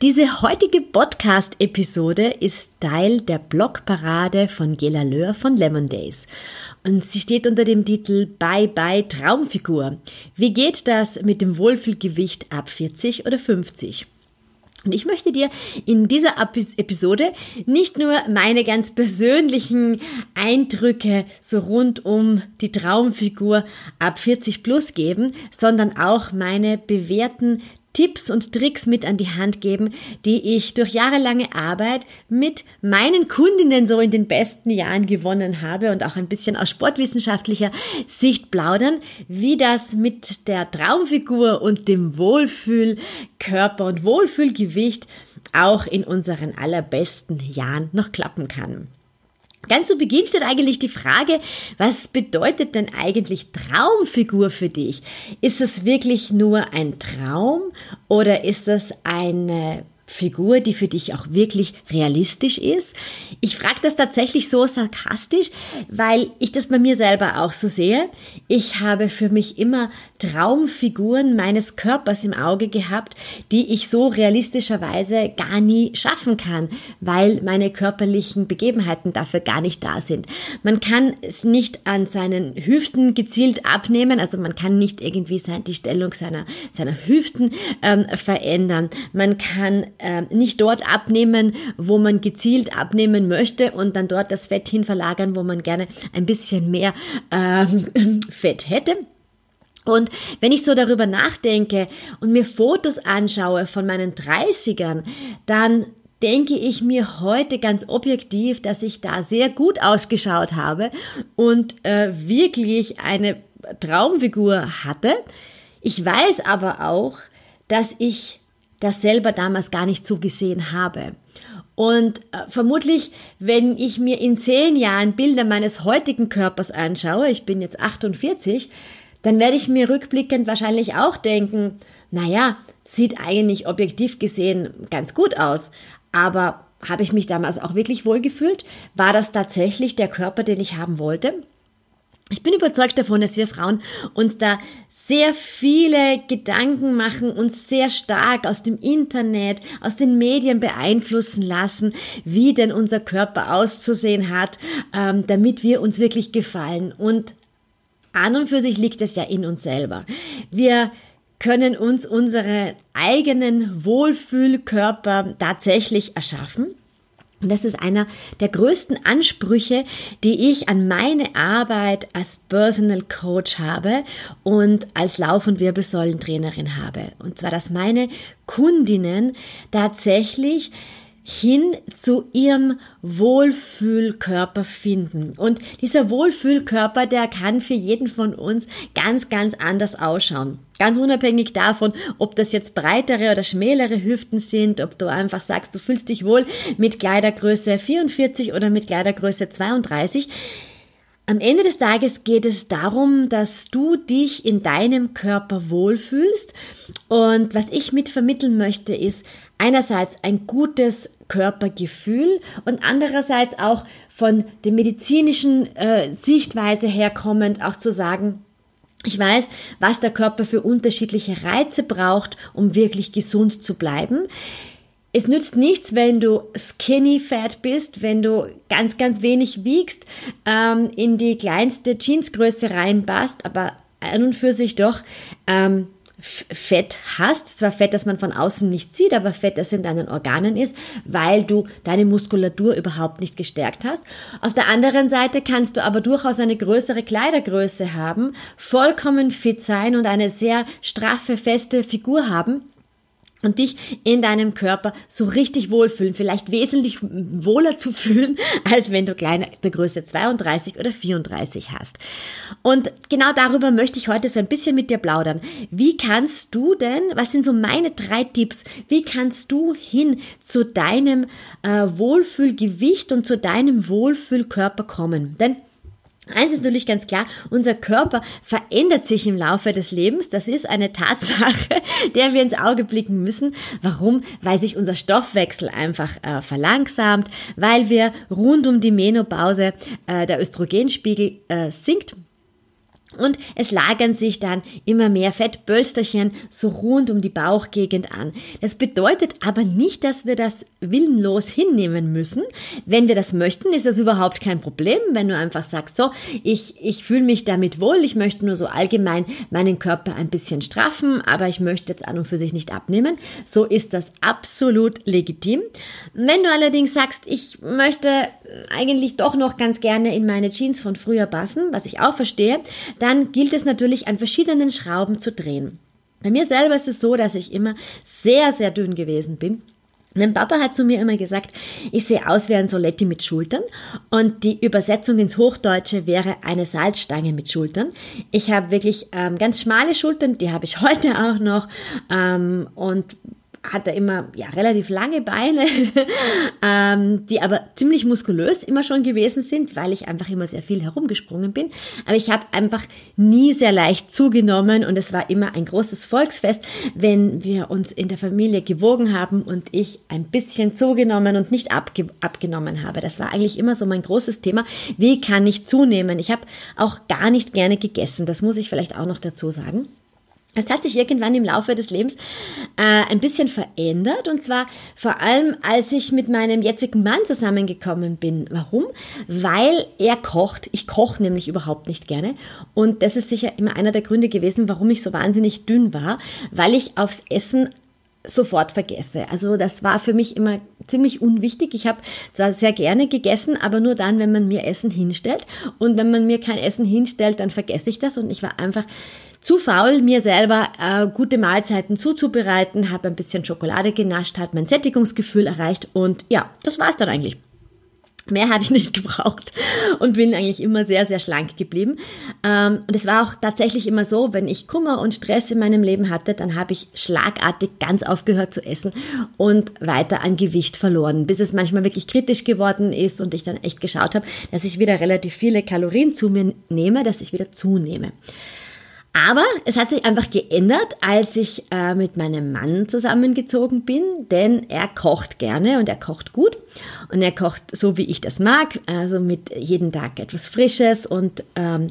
Diese heutige Podcast-Episode ist Teil der Blogparade von Gela Löhr von Lemon Days. Und sie steht unter dem Titel Bye Bye Traumfigur. Wie geht das mit dem Wohlfühlgewicht ab 40 oder 50? Und ich möchte dir in dieser Episode nicht nur meine ganz persönlichen Eindrücke so rund um die Traumfigur ab 40 plus geben, sondern auch meine bewährten Tipps und Tricks mit an die Hand geben, die ich durch jahrelange Arbeit mit meinen Kundinnen so in den besten Jahren gewonnen habe und auch ein bisschen aus sportwissenschaftlicher Sicht plaudern, wie das mit der Traumfigur und dem Wohlfühlkörper und Wohlfühlgewicht auch in unseren allerbesten Jahren noch klappen kann. Ganz zu Beginn steht eigentlich die Frage, was bedeutet denn eigentlich Traumfigur für dich? Ist es wirklich nur ein Traum oder ist es eine Figur, die für dich auch wirklich realistisch ist. Ich frage das tatsächlich so sarkastisch, weil ich das bei mir selber auch so sehe. Ich habe für mich immer Traumfiguren meines Körpers im Auge gehabt, die ich so realistischerweise gar nie schaffen kann, weil meine körperlichen Begebenheiten dafür gar nicht da sind. Man kann es nicht an seinen Hüften gezielt abnehmen, also man kann nicht irgendwie die Stellung seiner, seiner Hüften ähm, verändern. Man kann äh, nicht dort abnehmen, wo man gezielt abnehmen möchte und dann dort das Fett hin verlagern, wo man gerne ein bisschen mehr ähm, Fett hätte. Und wenn ich so darüber nachdenke und mir Fotos anschaue von meinen 30ern, dann denke ich mir heute ganz objektiv, dass ich da sehr gut ausgeschaut habe und äh, wirklich eine Traumfigur hatte. Ich weiß aber auch, dass ich das selber damals gar nicht so gesehen habe. Und äh, vermutlich, wenn ich mir in zehn Jahren Bilder meines heutigen Körpers anschaue, ich bin jetzt 48, dann werde ich mir rückblickend wahrscheinlich auch denken, naja, sieht eigentlich objektiv gesehen ganz gut aus, aber habe ich mich damals auch wirklich wohlgefühlt? War das tatsächlich der Körper, den ich haben wollte? Ich bin überzeugt davon, dass wir Frauen uns da sehr viele Gedanken machen, uns sehr stark aus dem Internet, aus den Medien beeinflussen lassen, wie denn unser Körper auszusehen hat, ähm, damit wir uns wirklich gefallen. Und an und für sich liegt es ja in uns selber. Wir können uns unsere eigenen Wohlfühlkörper tatsächlich erschaffen. Und das ist einer der größten Ansprüche, die ich an meine Arbeit als Personal Coach habe und als Lauf- und Wirbelsäulentrainerin habe. Und zwar, dass meine Kundinnen tatsächlich hin zu ihrem Wohlfühlkörper finden. Und dieser Wohlfühlkörper, der kann für jeden von uns ganz, ganz anders ausschauen. Ganz unabhängig davon, ob das jetzt breitere oder schmälere Hüften sind, ob du einfach sagst, du fühlst dich wohl mit Kleidergröße 44 oder mit Kleidergröße 32. Am Ende des Tages geht es darum, dass du dich in deinem Körper wohlfühlst. Und was ich mit vermitteln möchte, ist einerseits ein gutes Körpergefühl und andererseits auch von der medizinischen äh, Sichtweise herkommend auch zu sagen, ich weiß, was der Körper für unterschiedliche Reize braucht, um wirklich gesund zu bleiben. Es nützt nichts, wenn du skinny fat bist, wenn du ganz, ganz wenig wiegst, ähm, in die kleinste Jeansgröße reinpasst, aber an und für sich doch ähm, Fett hast, zwar Fett, das man von außen nicht sieht, aber Fett, das in deinen Organen ist, weil du deine Muskulatur überhaupt nicht gestärkt hast. Auf der anderen Seite kannst du aber durchaus eine größere Kleidergröße haben, vollkommen fit sein und eine sehr straffe, feste Figur haben und dich in deinem Körper so richtig wohlfühlen, vielleicht wesentlich wohler zu fühlen, als wenn du kleine der Größe 32 oder 34 hast. Und genau darüber möchte ich heute so ein bisschen mit dir plaudern. Wie kannst du denn, was sind so meine drei Tipps, wie kannst du hin zu deinem äh, Wohlfühlgewicht und zu deinem Wohlfühlkörper kommen? Denn Eins ist natürlich ganz klar, unser Körper verändert sich im Laufe des Lebens. Das ist eine Tatsache, der wir ins Auge blicken müssen. Warum? Weil sich unser Stoffwechsel einfach äh, verlangsamt, weil wir rund um die Menopause äh, der Östrogenspiegel äh, sinkt und es lagern sich dann immer mehr Fettbölsterchen so rund um die Bauchgegend an. Das bedeutet aber nicht, dass wir das willenlos hinnehmen müssen. Wenn wir das möchten, ist das überhaupt kein Problem. Wenn du einfach sagst, so, ich, ich fühle mich damit wohl, ich möchte nur so allgemein meinen Körper ein bisschen straffen, aber ich möchte jetzt an und für sich nicht abnehmen, so ist das absolut legitim. Wenn du allerdings sagst, ich möchte eigentlich doch noch ganz gerne in meine Jeans von früher passen, was ich auch verstehe, dann gilt es natürlich an verschiedenen Schrauben zu drehen. Bei mir selber ist es so, dass ich immer sehr, sehr dünn gewesen bin. Mein Papa hat zu mir immer gesagt, ich sehe aus wie ein Soletti mit Schultern und die Übersetzung ins Hochdeutsche wäre eine Salzstange mit Schultern. Ich habe wirklich ähm, ganz schmale Schultern, die habe ich heute auch noch ähm, und hatte immer ja, relativ lange Beine, ähm, die aber ziemlich muskulös immer schon gewesen sind, weil ich einfach immer sehr viel herumgesprungen bin. Aber ich habe einfach nie sehr leicht zugenommen und es war immer ein großes Volksfest, wenn wir uns in der Familie gewogen haben und ich ein bisschen zugenommen und nicht abge abgenommen habe. Das war eigentlich immer so mein großes Thema. Wie kann ich zunehmen? Ich habe auch gar nicht gerne gegessen. Das muss ich vielleicht auch noch dazu sagen. Es hat sich irgendwann im Laufe des Lebens äh, ein bisschen verändert und zwar vor allem, als ich mit meinem jetzigen Mann zusammengekommen bin. Warum? Weil er kocht. Ich koche nämlich überhaupt nicht gerne und das ist sicher immer einer der Gründe gewesen, warum ich so wahnsinnig dünn war, weil ich aufs Essen sofort vergesse. Also das war für mich immer ziemlich unwichtig. Ich habe zwar sehr gerne gegessen, aber nur dann, wenn man mir Essen hinstellt. Und wenn man mir kein Essen hinstellt, dann vergesse ich das. Und ich war einfach zu faul, mir selber äh, gute Mahlzeiten zuzubereiten, habe ein bisschen Schokolade genascht, hat mein Sättigungsgefühl erreicht und ja, das war es dann eigentlich. Mehr habe ich nicht gebraucht und bin eigentlich immer sehr, sehr schlank geblieben. Ähm, und es war auch tatsächlich immer so, wenn ich Kummer und Stress in meinem Leben hatte, dann habe ich schlagartig ganz aufgehört zu essen und weiter an Gewicht verloren, bis es manchmal wirklich kritisch geworden ist und ich dann echt geschaut habe, dass ich wieder relativ viele Kalorien zu mir nehme, dass ich wieder zunehme. Aber es hat sich einfach geändert, als ich äh, mit meinem Mann zusammengezogen bin, denn er kocht gerne und er kocht gut. Und er kocht so, wie ich das mag, also mit jeden Tag etwas Frisches und ähm,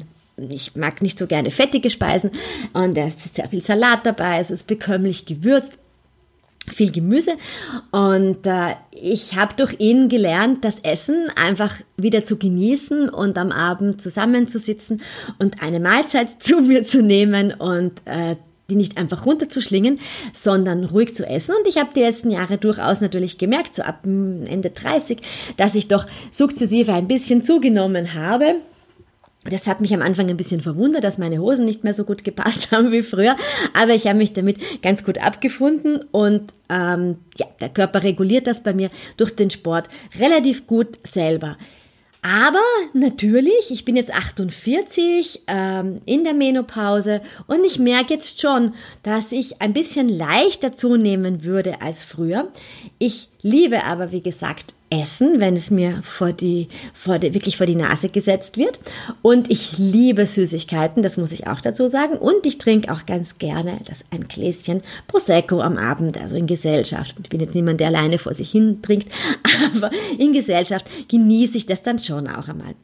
ich mag nicht so gerne fettige Speisen. Und es ist sehr viel Salat dabei, es ist bekömmlich gewürzt viel Gemüse. Und äh, ich habe durch ihn gelernt, das Essen einfach wieder zu genießen und am Abend zusammenzusitzen und eine Mahlzeit zu mir zu nehmen und äh, die nicht einfach runterzuschlingen, sondern ruhig zu essen. Und ich habe die letzten Jahre durchaus natürlich gemerkt, so ab Ende 30, dass ich doch sukzessive ein bisschen zugenommen habe. Das hat mich am Anfang ein bisschen verwundert, dass meine Hosen nicht mehr so gut gepasst haben wie früher, aber ich habe mich damit ganz gut abgefunden und ähm, ja, der Körper reguliert das bei mir durch den Sport relativ gut selber. Aber natürlich, ich bin jetzt 48 ähm, in der Menopause und ich merke jetzt schon, dass ich ein bisschen leichter zunehmen würde als früher. Ich liebe aber, wie gesagt, essen, wenn es mir vor die, vor die, wirklich vor die Nase gesetzt wird. Und ich liebe Süßigkeiten, das muss ich auch dazu sagen. Und ich trinke auch ganz gerne das, ein Gläschen Prosecco am Abend, also in Gesellschaft. Ich bin jetzt niemand, der alleine vor sich hin trinkt, aber in Gesellschaft genieße ich das dann schon auch einmal.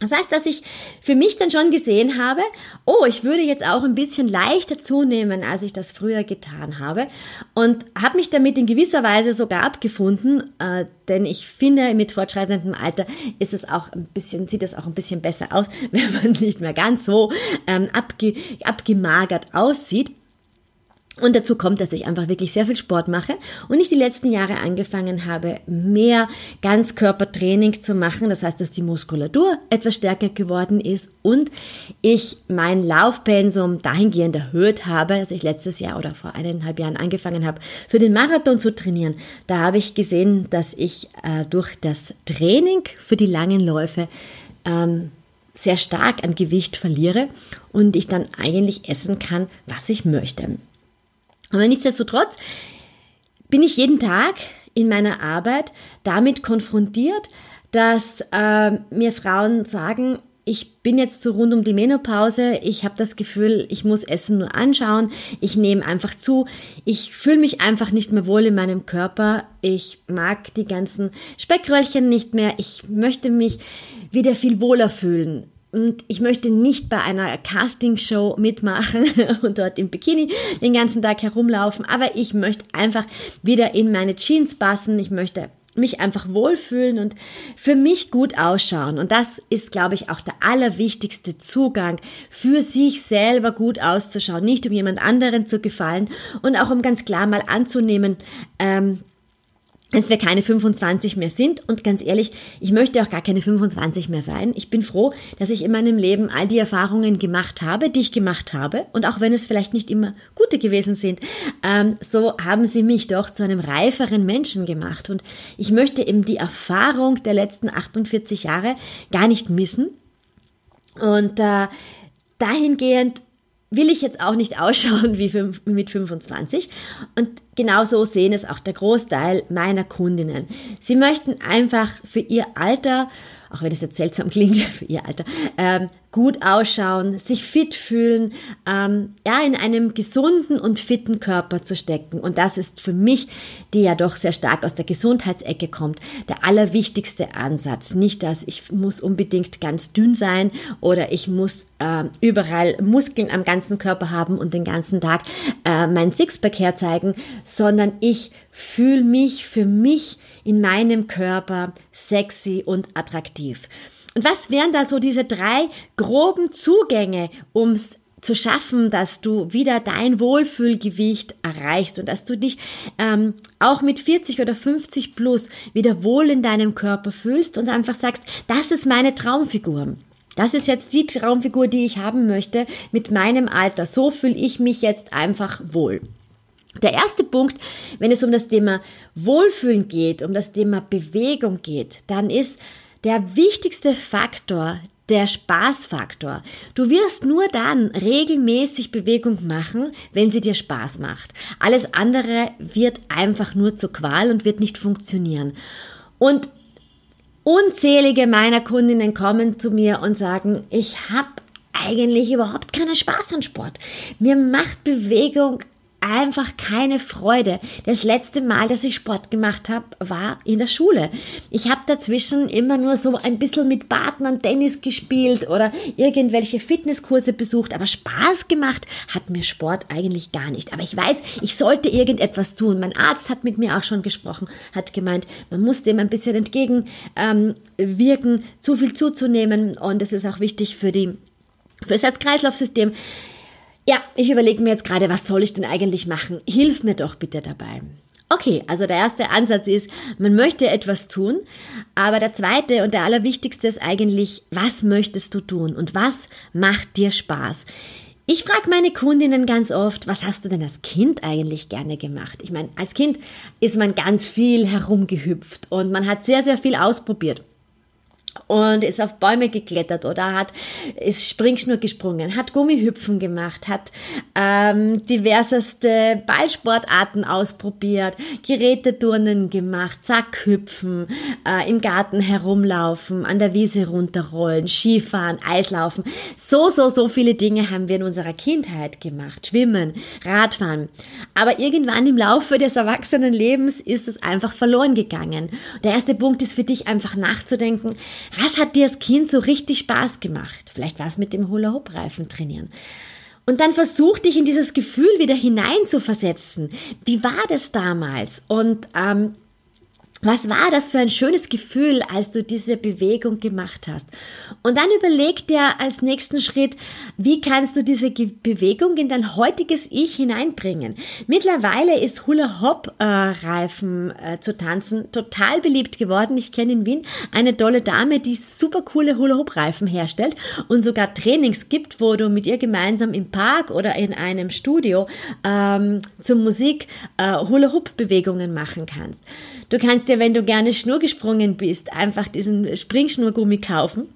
Das heißt, dass ich für mich dann schon gesehen habe, oh, ich würde jetzt auch ein bisschen leichter zunehmen, als ich das früher getan habe. Und habe mich damit in gewisser Weise sogar abgefunden, äh, denn ich finde, mit fortschreitendem Alter ist es auch ein bisschen, sieht es auch ein bisschen besser aus, wenn man nicht mehr ganz so ähm, abge, abgemagert aussieht. Und dazu kommt, dass ich einfach wirklich sehr viel Sport mache und ich die letzten Jahre angefangen habe, mehr Ganzkörpertraining zu machen. Das heißt, dass die Muskulatur etwas stärker geworden ist und ich mein Laufpensum dahingehend erhöht habe, als ich letztes Jahr oder vor eineinhalb Jahren angefangen habe, für den Marathon zu trainieren. Da habe ich gesehen, dass ich äh, durch das Training für die langen Läufe ähm, sehr stark an Gewicht verliere und ich dann eigentlich essen kann, was ich möchte. Aber nichtsdestotrotz bin ich jeden Tag in meiner Arbeit damit konfrontiert, dass äh, mir Frauen sagen, ich bin jetzt so rund um die Menopause, ich habe das Gefühl, ich muss Essen nur anschauen, ich nehme einfach zu, ich fühle mich einfach nicht mehr wohl in meinem Körper, ich mag die ganzen Speckröllchen nicht mehr, ich möchte mich wieder viel wohler fühlen. Und ich möchte nicht bei einer Castingshow mitmachen und dort im Bikini den ganzen Tag herumlaufen, aber ich möchte einfach wieder in meine Jeans passen. Ich möchte mich einfach wohlfühlen und für mich gut ausschauen. Und das ist, glaube ich, auch der allerwichtigste Zugang, für sich selber gut auszuschauen, nicht um jemand anderen zu gefallen und auch um ganz klar mal anzunehmen, ähm, als wir keine 25 mehr sind. Und ganz ehrlich, ich möchte auch gar keine 25 mehr sein. Ich bin froh, dass ich in meinem Leben all die Erfahrungen gemacht habe, die ich gemacht habe. Und auch wenn es vielleicht nicht immer gute gewesen sind, ähm, so haben sie mich doch zu einem reiferen Menschen gemacht. Und ich möchte eben die Erfahrung der letzten 48 Jahre gar nicht missen. Und äh, dahingehend will ich jetzt auch nicht ausschauen wie mit 25. Und genauso sehen es auch der Großteil meiner Kundinnen. Sie möchten einfach für ihr Alter, auch wenn es jetzt seltsam klingt, für ihr Alter, ähm, gut ausschauen, sich fit fühlen, ähm, ja, in einem gesunden und fitten Körper zu stecken. Und das ist für mich, die ja doch sehr stark aus der Gesundheitsecke kommt, der allerwichtigste Ansatz. Nicht, dass ich muss unbedingt ganz dünn sein oder ich muss äh, überall Muskeln am ganzen Körper haben und den ganzen Tag äh, mein Sixpack herzeigen, sondern ich fühle mich für mich in meinem Körper sexy und attraktiv. Und was wären da so diese drei groben Zugänge, um es zu schaffen, dass du wieder dein Wohlfühlgewicht erreichst und dass du dich ähm, auch mit 40 oder 50 plus wieder wohl in deinem Körper fühlst und einfach sagst, das ist meine Traumfigur. Das ist jetzt die Traumfigur, die ich haben möchte mit meinem Alter. So fühle ich mich jetzt einfach wohl. Der erste Punkt, wenn es um das Thema Wohlfühlen geht, um das Thema Bewegung geht, dann ist der wichtigste Faktor der Spaßfaktor. Du wirst nur dann regelmäßig Bewegung machen, wenn sie dir Spaß macht. Alles andere wird einfach nur zur Qual und wird nicht funktionieren. Und unzählige meiner Kundinnen kommen zu mir und sagen, ich habe eigentlich überhaupt keinen Spaß an Sport. Mir macht Bewegung einfach keine Freude. Das letzte Mal, dass ich Sport gemacht habe, war in der Schule. Ich habe dazwischen immer nur so ein bisschen mit Partnern Tennis gespielt oder irgendwelche Fitnesskurse besucht, aber Spaß gemacht hat mir Sport eigentlich gar nicht. Aber ich weiß, ich sollte irgendetwas tun. Mein Arzt hat mit mir auch schon gesprochen, hat gemeint, man muss dem ein bisschen entgegenwirken, ähm, zu viel zuzunehmen und es ist auch wichtig für die für das Herz-Kreislauf-System. Ja, ich überlege mir jetzt gerade, was soll ich denn eigentlich machen? Hilf mir doch bitte dabei. Okay, also der erste Ansatz ist, man möchte etwas tun, aber der zweite und der allerwichtigste ist eigentlich, was möchtest du tun und was macht dir Spaß? Ich frage meine Kundinnen ganz oft, was hast du denn als Kind eigentlich gerne gemacht? Ich meine, als Kind ist man ganz viel herumgehüpft und man hat sehr, sehr viel ausprobiert und ist auf Bäume geklettert oder hat ist Springschnur gesprungen, hat Gummihüpfen gemacht, hat ähm, diverseste Ballsportarten ausprobiert, Geräteturnen gemacht, Zackhüpfen, äh, im Garten herumlaufen, an der Wiese runterrollen, Skifahren, Eislaufen. So, so, so viele Dinge haben wir in unserer Kindheit gemacht. Schwimmen, Radfahren. Aber irgendwann im Laufe des Erwachsenenlebens ist es einfach verloren gegangen. Der erste Punkt ist für dich einfach nachzudenken, was hat dir als Kind so richtig Spaß gemacht? Vielleicht war es mit dem Hula-Hoop-Reifen trainieren. Und dann versuch dich in dieses Gefühl wieder hineinzuversetzen. Wie war das damals? Und ähm, Was war das für ein schönes Gefühl, als du diese Bewegung gemacht hast? Und dann überleg dir als nächsten Schritt, wie kannst du diese Bewegung in dein heutiges Ich hineinbringen? Mittlerweile ist Hula Hop äh, äh, zu tanzen total beliebt geworden. Ich kenne in Wien eine tolle Dame, die super coole Hula Hop Reifen herstellt und sogar Trainings gibt, wo du mit ihr gemeinsam im Park oder in einem Studio ähm, zur Musik äh, Hula Hop Bewegungen machen kannst. Du kannst dir, wenn du gerne Schnur gesprungen bist, einfach diesen Springschnurgummi kaufen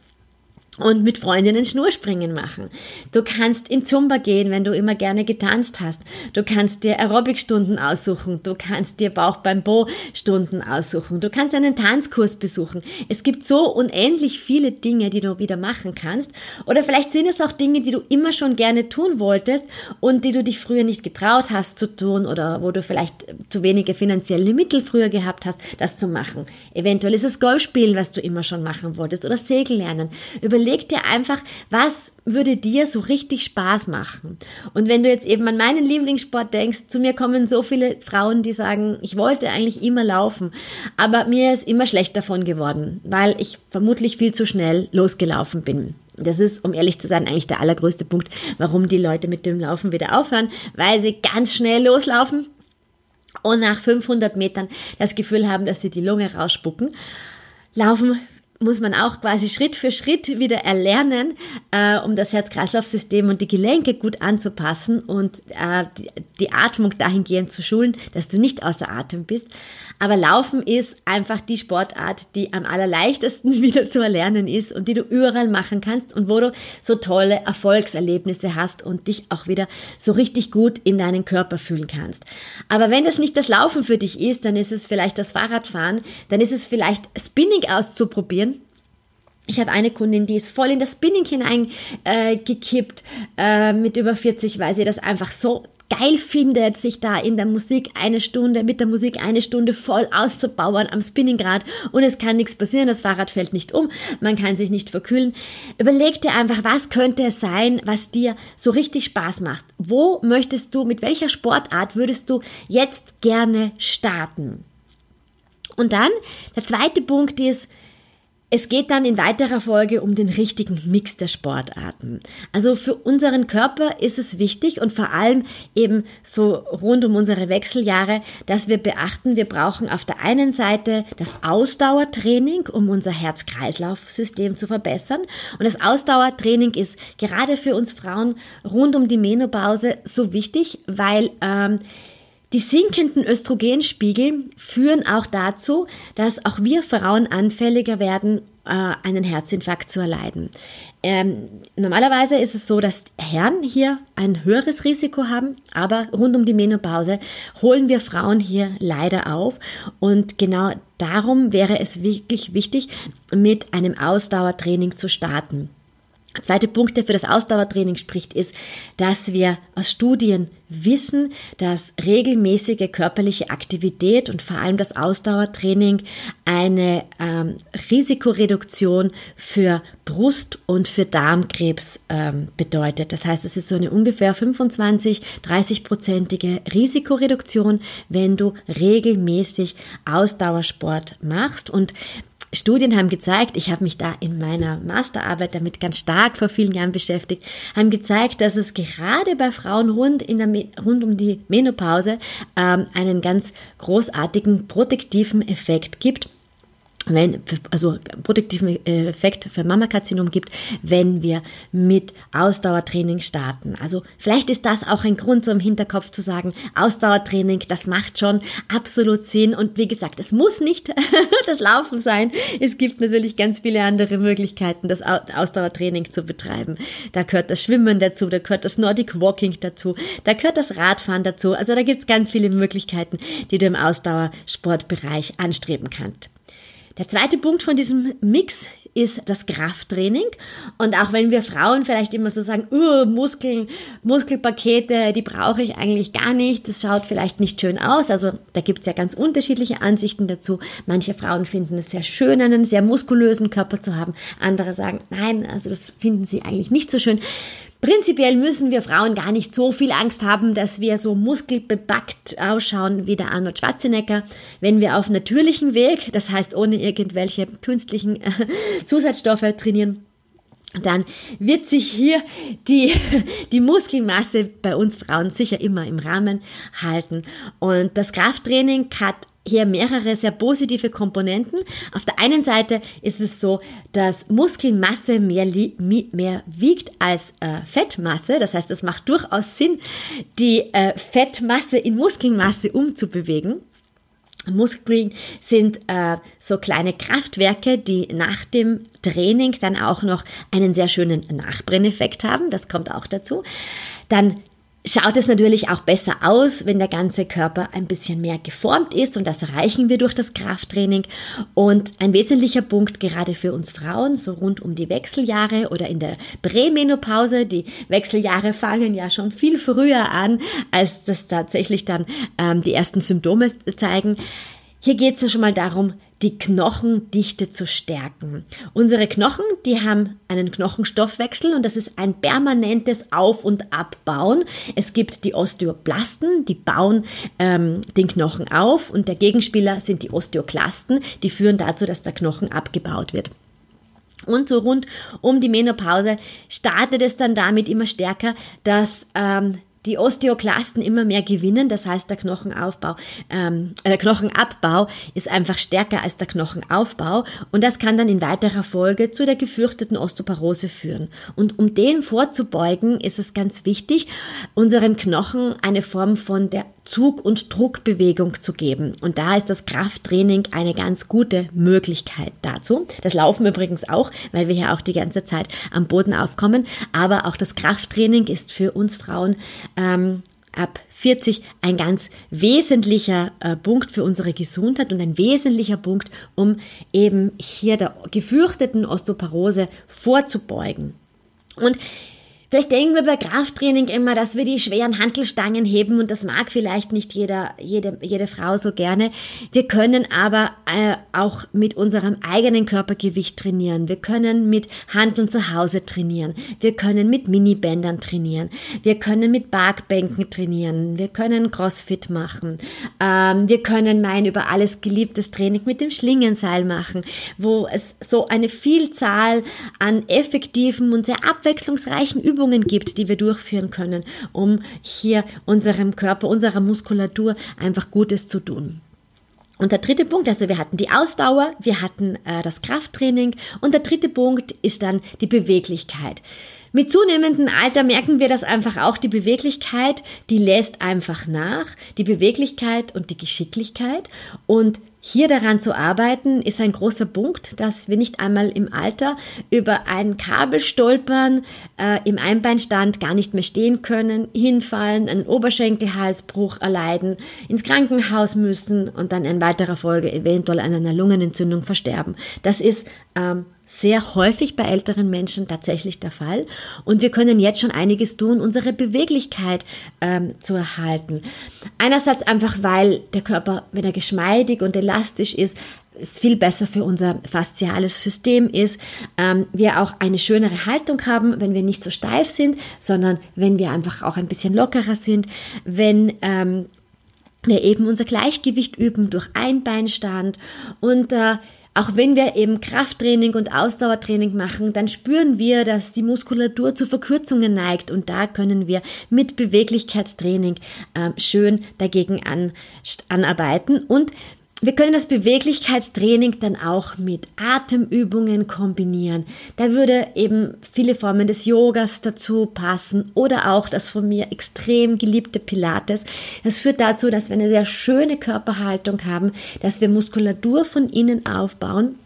und mit Freundinnen Schnurspringen machen. Du kannst in Zumba gehen, wenn du immer gerne getanzt hast. Du kannst dir Aerobikstunden aussuchen. Du kannst dir Bauch beim Bo Stunden aussuchen. Du kannst einen Tanzkurs besuchen. Es gibt so unendlich viele Dinge, die du wieder machen kannst. Oder vielleicht sind es auch Dinge, die du immer schon gerne tun wolltest und die du dich früher nicht getraut hast zu tun oder wo du vielleicht zu wenige finanzielle Mittel früher gehabt hast, das zu machen. Eventuell ist es Golfspielen, was du immer schon machen wolltest oder Segel lernen. Über überleg dir einfach, was würde dir so richtig Spaß machen. Und wenn du jetzt eben an meinen Lieblingssport denkst, zu mir kommen so viele Frauen, die sagen, ich wollte eigentlich immer laufen, aber mir ist immer schlecht davon geworden, weil ich vermutlich viel zu schnell losgelaufen bin. Das ist, um ehrlich zu sein, eigentlich der allergrößte Punkt, warum die Leute mit dem Laufen wieder aufhören, weil sie ganz schnell loslaufen und nach 500 Metern das Gefühl haben, dass sie die Lunge rausspucken. Laufen muss man auch quasi Schritt für Schritt wieder erlernen, äh, um das Herz-Kreislauf-System und die Gelenke gut anzupassen und äh, die, die Atmung dahingehend zu schulen, dass du nicht außer Atem bist. Aber Laufen ist einfach die Sportart, die am allerleichtesten wieder zu erlernen ist und die du überall machen kannst und wo du so tolle Erfolgserlebnisse hast und dich auch wieder so richtig gut in deinen Körper fühlen kannst. Aber wenn das nicht das Laufen für dich ist, dann ist es vielleicht das Fahrradfahren, dann ist es vielleicht Spinning auszuprobieren ich habe eine Kundin, die ist voll in das Spinning hineingekippt äh, äh, mit über 40, weil sie das einfach so geil findet, sich da in der Musik eine Stunde, mit der Musik eine Stunde voll auszubauen am Spinningrad und es kann nichts passieren, das Fahrrad fällt nicht um, man kann sich nicht verkühlen. Überleg dir einfach, was könnte es sein, was dir so richtig Spaß macht? Wo möchtest du, mit welcher Sportart würdest du jetzt gerne starten? Und dann, der zweite Punkt ist, es geht dann in weiterer Folge um den richtigen Mix der Sportarten. Also für unseren Körper ist es wichtig und vor allem eben so rund um unsere Wechseljahre, dass wir beachten, wir brauchen auf der einen Seite das Ausdauertraining, um unser Herz-Kreislauf-System zu verbessern. Und das Ausdauertraining ist gerade für uns Frauen rund um die Menopause so wichtig, weil ähm, die sinkenden Östrogenspiegel führen auch dazu, dass auch wir Frauen anfälliger werden, einen Herzinfarkt zu erleiden. Ähm, normalerweise ist es so, dass Herren hier ein höheres Risiko haben, aber rund um die Menopause holen wir Frauen hier leider auf. Und genau darum wäre es wirklich wichtig, mit einem Ausdauertraining zu starten. Zweite Punkt, der für das Ausdauertraining spricht, ist, dass wir aus Studien wissen, dass regelmäßige körperliche Aktivität und vor allem das Ausdauertraining eine ähm, Risikoreduktion für Brust- und für Darmkrebs ähm, bedeutet. Das heißt, es ist so eine ungefähr 25, 30-prozentige Risikoreduktion, wenn du regelmäßig Ausdauersport machst. Und Studien haben gezeigt, ich habe mich da in meiner Masterarbeit damit ganz stark vor vielen Jahren beschäftigt, haben gezeigt, dass es gerade bei Frauen rund, in der, rund um die Menopause ähm, einen ganz großartigen protektiven Effekt gibt wenn, also protektiven Effekt für Mammakarzinom gibt, wenn wir mit Ausdauertraining starten. Also vielleicht ist das auch ein Grund, so im Hinterkopf zu sagen, Ausdauertraining, das macht schon absolut Sinn. Und wie gesagt, es muss nicht das Laufen sein. Es gibt natürlich ganz viele andere Möglichkeiten, das Ausdauertraining zu betreiben. Da gehört das Schwimmen dazu, da gehört das Nordic Walking dazu, da gehört das Radfahren dazu. Also da gibt es ganz viele Möglichkeiten, die du im Ausdauersportbereich anstreben kannst. Der zweite Punkt von diesem Mix ist das Krafttraining. Und auch wenn wir Frauen vielleicht immer so sagen, uh, Muskeln, Muskelpakete, die brauche ich eigentlich gar nicht, das schaut vielleicht nicht schön aus. Also da gibt es ja ganz unterschiedliche Ansichten dazu. Manche Frauen finden es sehr schön, einen sehr muskulösen Körper zu haben. Andere sagen, nein, also das finden sie eigentlich nicht so schön. Prinzipiell müssen wir Frauen gar nicht so viel Angst haben, dass wir so muskelbebackt ausschauen wie der Arnold Schwarzenegger, wenn wir auf natürlichem Weg, das heißt ohne irgendwelche künstlichen äh, Zusatzstoffe trainieren dann wird sich hier die, die Muskelmasse bei uns Frauen sicher immer im Rahmen halten. Und das Krafttraining hat hier mehrere sehr positive Komponenten. Auf der einen Seite ist es so, dass Muskelmasse mehr, mehr wiegt als äh, Fettmasse. Das heißt, es macht durchaus Sinn, die äh, Fettmasse in Muskelmasse umzubewegen. Muskeln sind äh, so kleine Kraftwerke, die nach dem Training dann auch noch einen sehr schönen Nachbrenneffekt haben. Das kommt auch dazu. Dann schaut es natürlich auch besser aus, wenn der ganze Körper ein bisschen mehr geformt ist und das erreichen wir durch das Krafttraining. Und ein wesentlicher Punkt gerade für uns Frauen, so rund um die Wechseljahre oder in der Prämenopause, die Wechseljahre fangen ja schon viel früher an, als das tatsächlich dann ähm, die ersten Symptome zeigen. Hier geht es ja schon mal darum, die Knochendichte zu stärken. Unsere Knochen, die haben einen Knochenstoffwechsel und das ist ein permanentes Auf- und Abbauen. Es gibt die Osteoplasten, die bauen ähm, den Knochen auf und der Gegenspieler sind die Osteoklasten, die führen dazu, dass der Knochen abgebaut wird. Und so rund um die Menopause startet es dann damit immer stärker, dass ähm, die Osteoklasten immer mehr gewinnen. Das heißt, der Knochenaufbau, ähm, der Knochenabbau ist einfach stärker als der Knochenaufbau und das kann dann in weiterer Folge zu der gefürchteten Osteoporose führen. Und um den vorzubeugen, ist es ganz wichtig, unserem Knochen eine Form von der Zug- und Druckbewegung zu geben. Und da ist das Krafttraining eine ganz gute Möglichkeit dazu. Das Laufen übrigens auch, weil wir ja auch die ganze Zeit am Boden aufkommen. Aber auch das Krafttraining ist für uns Frauen ähm, ab 40 ein ganz wesentlicher äh, Punkt für unsere Gesundheit und ein wesentlicher Punkt, um eben hier der gefürchteten Osteoporose vorzubeugen. Und Vielleicht denken wir bei Krafttraining immer, dass wir die schweren Hantelstangen heben und das mag vielleicht nicht jeder, jede, jede Frau so gerne. Wir können aber äh, auch mit unserem eigenen Körpergewicht trainieren. Wir können mit Hanteln zu Hause trainieren. Wir können mit Minibändern trainieren. Wir können mit Parkbänken trainieren. Wir können Crossfit machen. Ähm, wir können mein über alles geliebtes Training mit dem Schlingenseil machen, wo es so eine Vielzahl an effektiven und sehr abwechslungsreichen Übungen Übungen gibt, die wir durchführen können, um hier unserem Körper, unserer Muskulatur einfach Gutes zu tun. Und der dritte Punkt, also wir hatten die Ausdauer, wir hatten äh, das Krafttraining und der dritte Punkt ist dann die Beweglichkeit. Mit zunehmendem Alter merken wir das einfach auch, die Beweglichkeit, die lässt einfach nach, die Beweglichkeit und die Geschicklichkeit und hier daran zu arbeiten, ist ein großer Punkt, dass wir nicht einmal im Alter über ein Kabel stolpern, äh, im Einbeinstand gar nicht mehr stehen können, hinfallen, einen Oberschenkelhalsbruch erleiden, ins Krankenhaus müssen und dann in weiterer Folge eventuell an einer Lungenentzündung versterben. Das ist ähm, sehr häufig bei älteren Menschen tatsächlich der Fall. Und wir können jetzt schon einiges tun, unsere Beweglichkeit ähm, zu erhalten. Einerseits einfach, weil der Körper, wenn er geschmeidig und elastisch ist, es viel besser für unser fasziales System ist, ähm, wir auch eine schönere Haltung haben, wenn wir nicht so steif sind, sondern wenn wir einfach auch ein bisschen lockerer sind, wenn ähm, wir eben unser Gleichgewicht üben durch Einbeinstand und äh, auch wenn wir eben Krafttraining und Ausdauertraining machen, dann spüren wir, dass die Muskulatur zu Verkürzungen neigt. Und da können wir mit Beweglichkeitstraining äh, schön dagegen an, anarbeiten. Und wir können das Beweglichkeitstraining dann auch mit Atemübungen kombinieren. Da würde eben viele Formen des Yogas dazu passen oder auch das von mir extrem geliebte Pilates. Das führt dazu, dass wir eine sehr schöne Körperhaltung haben, dass wir Muskulatur von innen aufbauen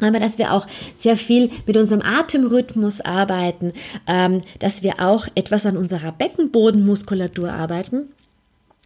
aber dass wir auch sehr viel mit unserem Atemrhythmus arbeiten, ähm, dass wir auch etwas an unserer Beckenbodenmuskulatur arbeiten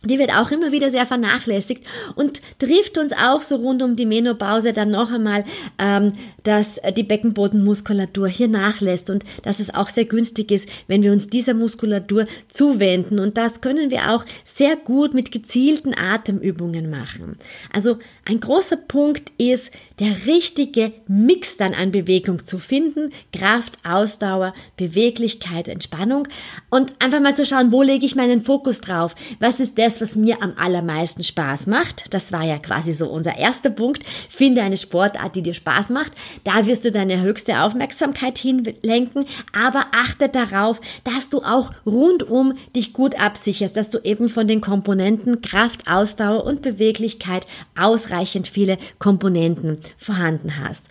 die wird auch immer wieder sehr vernachlässigt und trifft uns auch so rund um die Menopause dann noch einmal, ähm, dass die Beckenbodenmuskulatur hier nachlässt und dass es auch sehr günstig ist, wenn wir uns dieser Muskulatur zuwenden. Und das können wir auch sehr gut mit gezielten Atemübungen machen. Also ein großer Punkt ist, der richtige Mix dann an Bewegung zu finden. Kraft, Ausdauer, Beweglichkeit, Entspannung. Und einfach mal zu schauen, wo lege ich meinen Fokus drauf? Was ist das, was mir am allermeisten Spaß macht? Das war ja quasi so unser erster Punkt. Finde eine Sportart, die dir Spaß macht. Da wirst du deine höchste Aufmerksamkeit hinlenken. Aber achte darauf, dass du auch rundum dich gut absicherst, dass du eben von den Komponenten Kraft, Ausdauer und Beweglichkeit ausreichend viele Komponenten vorhanden hast.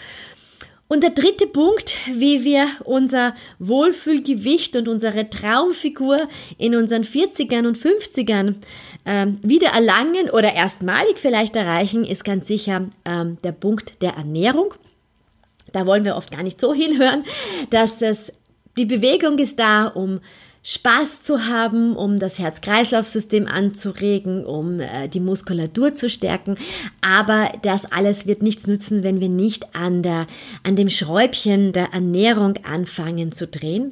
Und der dritte Punkt, wie wir unser Wohlfühlgewicht und unsere Traumfigur in unseren 40ern und 50ern ähm, wieder erlangen oder erstmalig vielleicht erreichen, ist ganz sicher ähm, der Punkt der Ernährung. Da wollen wir oft gar nicht so hinhören, dass es, die Bewegung ist da, um Spaß zu haben, um das Herz-Kreislauf-System anzuregen, um äh, die Muskulatur zu stärken. Aber das alles wird nichts nützen, wenn wir nicht an, der, an dem Schräubchen der Ernährung anfangen zu drehen.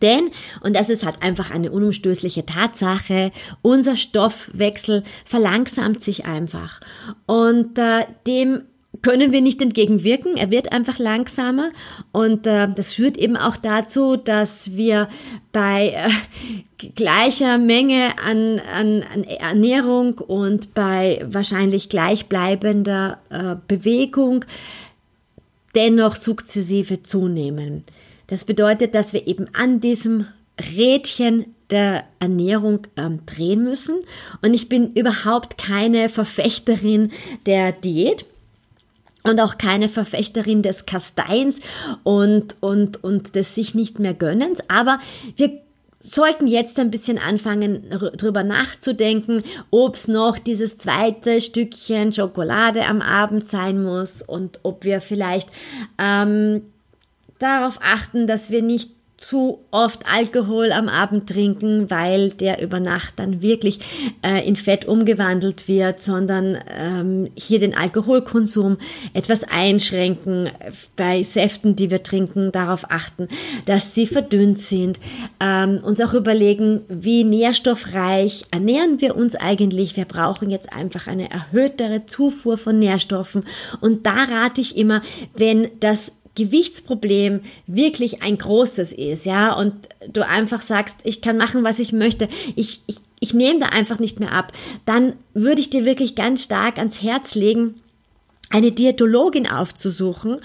Denn, und das ist halt einfach eine unumstößliche Tatsache, unser Stoffwechsel verlangsamt sich einfach. Und äh, dem können wir nicht entgegenwirken. Er wird einfach langsamer und äh, das führt eben auch dazu, dass wir bei äh, gleicher Menge an, an, an, Ernährung und bei wahrscheinlich gleichbleibender äh, Bewegung dennoch sukzessive zunehmen. Das bedeutet, dass wir eben an diesem Rädchen der Ernährung ähm, drehen müssen. Und ich bin überhaupt keine Verfechterin der Diät und auch keine Verfechterin des Kasteins und, und, und des sich nicht mehr Gönnens. Aber wir sollten jetzt ein bisschen anfangen, drüber nachzudenken, ob es noch dieses zweite Stückchen Schokolade am Abend sein muss und ob wir vielleicht ähm, darauf achten, dass wir nicht zu oft Alkohol am Abend trinken, weil der über Nacht dann wirklich äh, in Fett umgewandelt wird, sondern ähm, hier den Alkoholkonsum etwas einschränken, bei Säften, die wir trinken, darauf achten, dass sie verdünnt sind, ähm, uns auch überlegen, wie nährstoffreich ernähren wir uns eigentlich. Wir brauchen jetzt einfach eine erhöhtere Zufuhr von Nährstoffen und da rate ich immer, wenn das Gewichtsproblem wirklich ein großes ist, ja, und du einfach sagst, ich kann machen, was ich möchte, ich, ich, ich nehme da einfach nicht mehr ab, dann würde ich dir wirklich ganz stark ans Herz legen, eine Diätologin aufzusuchen,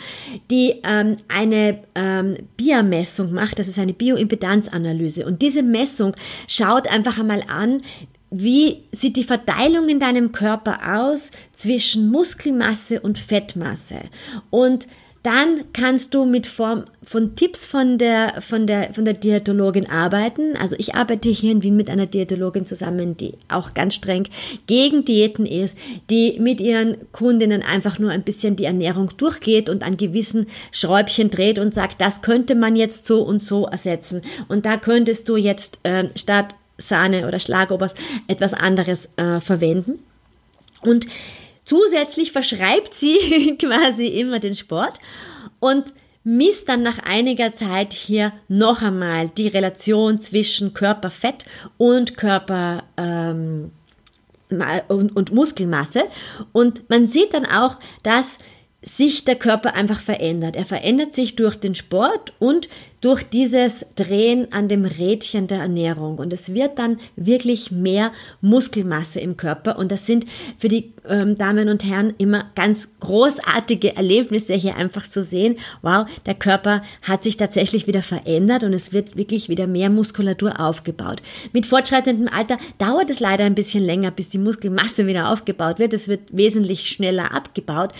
die ähm, eine ähm, Biermessung macht, das ist eine Bioimpedanzanalyse. Und diese Messung schaut einfach einmal an, wie sieht die Verteilung in deinem Körper aus zwischen Muskelmasse und Fettmasse. Und dann kannst du mit Form von Tipps von der, von der, von der Diätologin arbeiten. Also ich arbeite hier in Wien mit einer Diätologin zusammen, die auch ganz streng gegen Diäten ist, die mit ihren Kundinnen einfach nur ein bisschen die Ernährung durchgeht und an gewissen Schräubchen dreht und sagt, das könnte man jetzt so und so ersetzen. Und da könntest du jetzt äh, statt Sahne oder Schlagobers etwas anderes äh, verwenden. Und Zusätzlich verschreibt sie quasi immer den Sport und misst dann nach einiger Zeit hier noch einmal die Relation zwischen Körperfett und Körper ähm, und, und Muskelmasse. Und man sieht dann auch, dass sich der Körper einfach verändert. Er verändert sich durch den Sport und durch dieses Drehen an dem Rädchen der Ernährung. Und es wird dann wirklich mehr Muskelmasse im Körper. Und das sind für die ähm, Damen und Herren immer ganz großartige Erlebnisse hier einfach zu sehen. Wow, der Körper hat sich tatsächlich wieder verändert und es wird wirklich wieder mehr Muskulatur aufgebaut. Mit fortschreitendem Alter dauert es leider ein bisschen länger, bis die Muskelmasse wieder aufgebaut wird. Es wird wesentlich schneller abgebaut.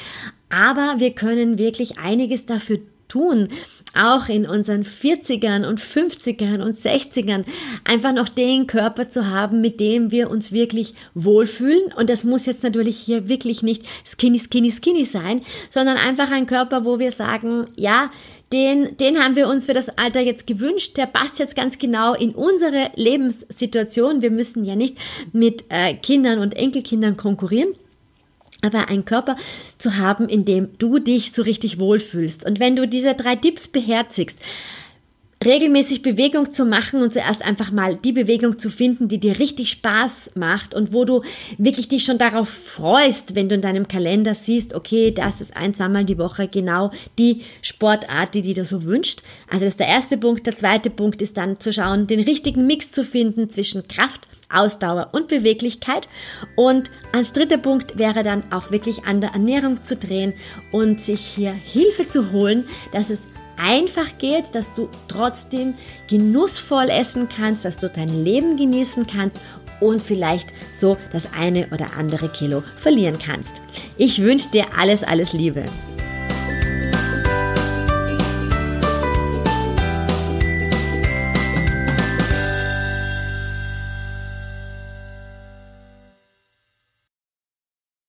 Aber wir können wirklich einiges dafür tun, auch in unseren 40ern und 50ern und 60ern, einfach noch den Körper zu haben, mit dem wir uns wirklich wohlfühlen. Und das muss jetzt natürlich hier wirklich nicht skinny, skinny, skinny sein, sondern einfach ein Körper, wo wir sagen, ja, den, den haben wir uns für das Alter jetzt gewünscht. Der passt jetzt ganz genau in unsere Lebenssituation. Wir müssen ja nicht mit äh, Kindern und Enkelkindern konkurrieren aber einen Körper zu haben, in dem du dich so richtig wohlfühlst. Und wenn du diese drei Tipps beherzigst, regelmäßig Bewegung zu machen und zuerst einfach mal die Bewegung zu finden, die dir richtig Spaß macht und wo du wirklich dich schon darauf freust, wenn du in deinem Kalender siehst, okay, das ist ein, zweimal die Woche genau die Sportart, die dir so wünscht. Also das ist der erste Punkt. Der zweite Punkt ist dann zu schauen, den richtigen Mix zu finden zwischen Kraft, Ausdauer und Beweglichkeit. Und als dritter Punkt wäre dann auch wirklich an der Ernährung zu drehen und sich hier Hilfe zu holen, dass es einfach geht, dass du trotzdem genussvoll essen kannst, dass du dein Leben genießen kannst und vielleicht so das eine oder andere Kilo verlieren kannst. Ich wünsche dir alles, alles Liebe.